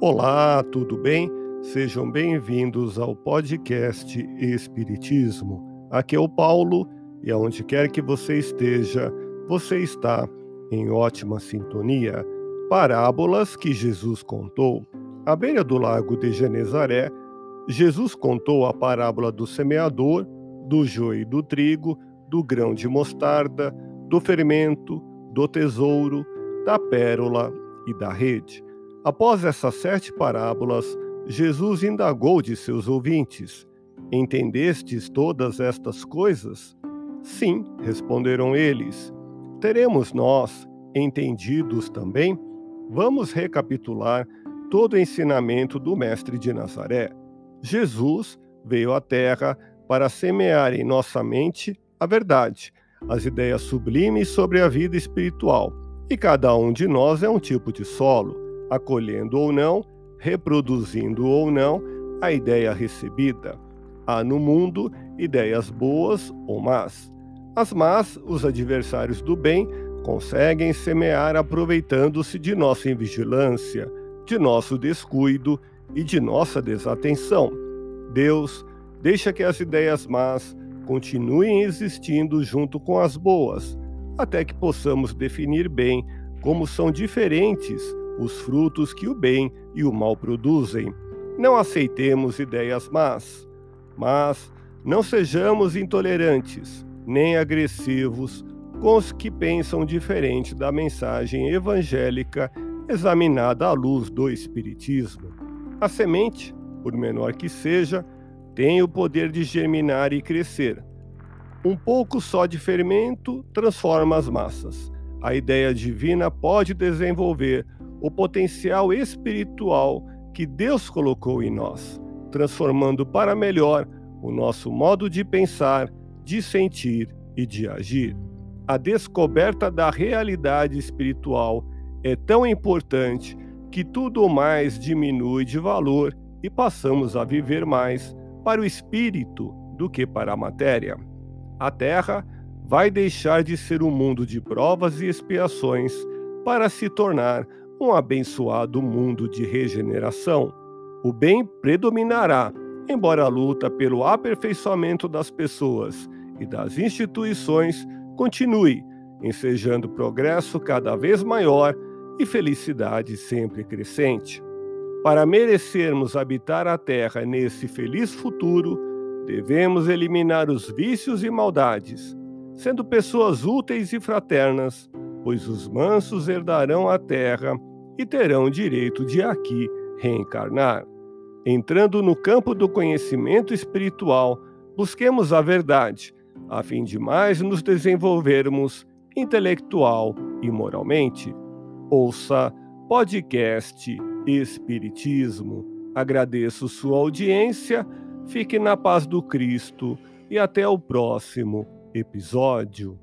Olá, tudo bem? Sejam bem-vindos ao podcast Espiritismo. Aqui é o Paulo e aonde quer que você esteja, você está em ótima sintonia. Parábolas que Jesus contou. À beira do lago de Genezaré, Jesus contou a parábola do semeador, do joio e do trigo, do grão de mostarda, do fermento, do tesouro, da pérola e da rede. Após essas sete parábolas, Jesus indagou de seus ouvintes: Entendestes todas estas coisas? Sim, responderam eles. Teremos nós entendidos também? Vamos recapitular todo o ensinamento do Mestre de Nazaré. Jesus veio à Terra para semear em nossa mente a verdade, as ideias sublimes sobre a vida espiritual. E cada um de nós é um tipo de solo, acolhendo ou não, reproduzindo ou não a ideia recebida. Há no mundo ideias boas ou más. As más, os adversários do bem, conseguem semear aproveitando-se de nossa invigilância, de nosso descuido e de nossa desatenção. Deus deixa que as ideias más continuem existindo junto com as boas, até que possamos definir bem como são diferentes os frutos que o bem e o mal produzem. Não aceitemos ideias más, mas não sejamos intolerantes nem agressivos com os que pensam diferente da mensagem evangélica examinada à luz do Espiritismo. A semente, por menor que seja, tem o poder de germinar e crescer. Um pouco só de fermento transforma as massas. A ideia divina pode desenvolver o potencial espiritual que Deus colocou em nós, transformando para melhor o nosso modo de pensar, de sentir e de agir. A descoberta da realidade espiritual é tão importante que tudo mais diminui de valor e passamos a viver mais para o espírito do que para a matéria. A Terra vai deixar de ser um mundo de provas e expiações para se tornar um abençoado mundo de regeneração. O bem predominará, embora a luta pelo aperfeiçoamento das pessoas e das instituições continue, ensejando progresso cada vez maior e felicidade sempre crescente. Para merecermos habitar a terra nesse feliz futuro, devemos eliminar os vícios e maldades, sendo pessoas úteis e fraternas, pois os mansos herdarão a terra e terão direito de aqui reencarnar. Entrando no campo do conhecimento espiritual, busquemos a verdade, a fim de mais nos desenvolvermos intelectual e moralmente. Ouça podcast Espiritismo. Agradeço sua audiência, fique na paz do Cristo e até o próximo episódio.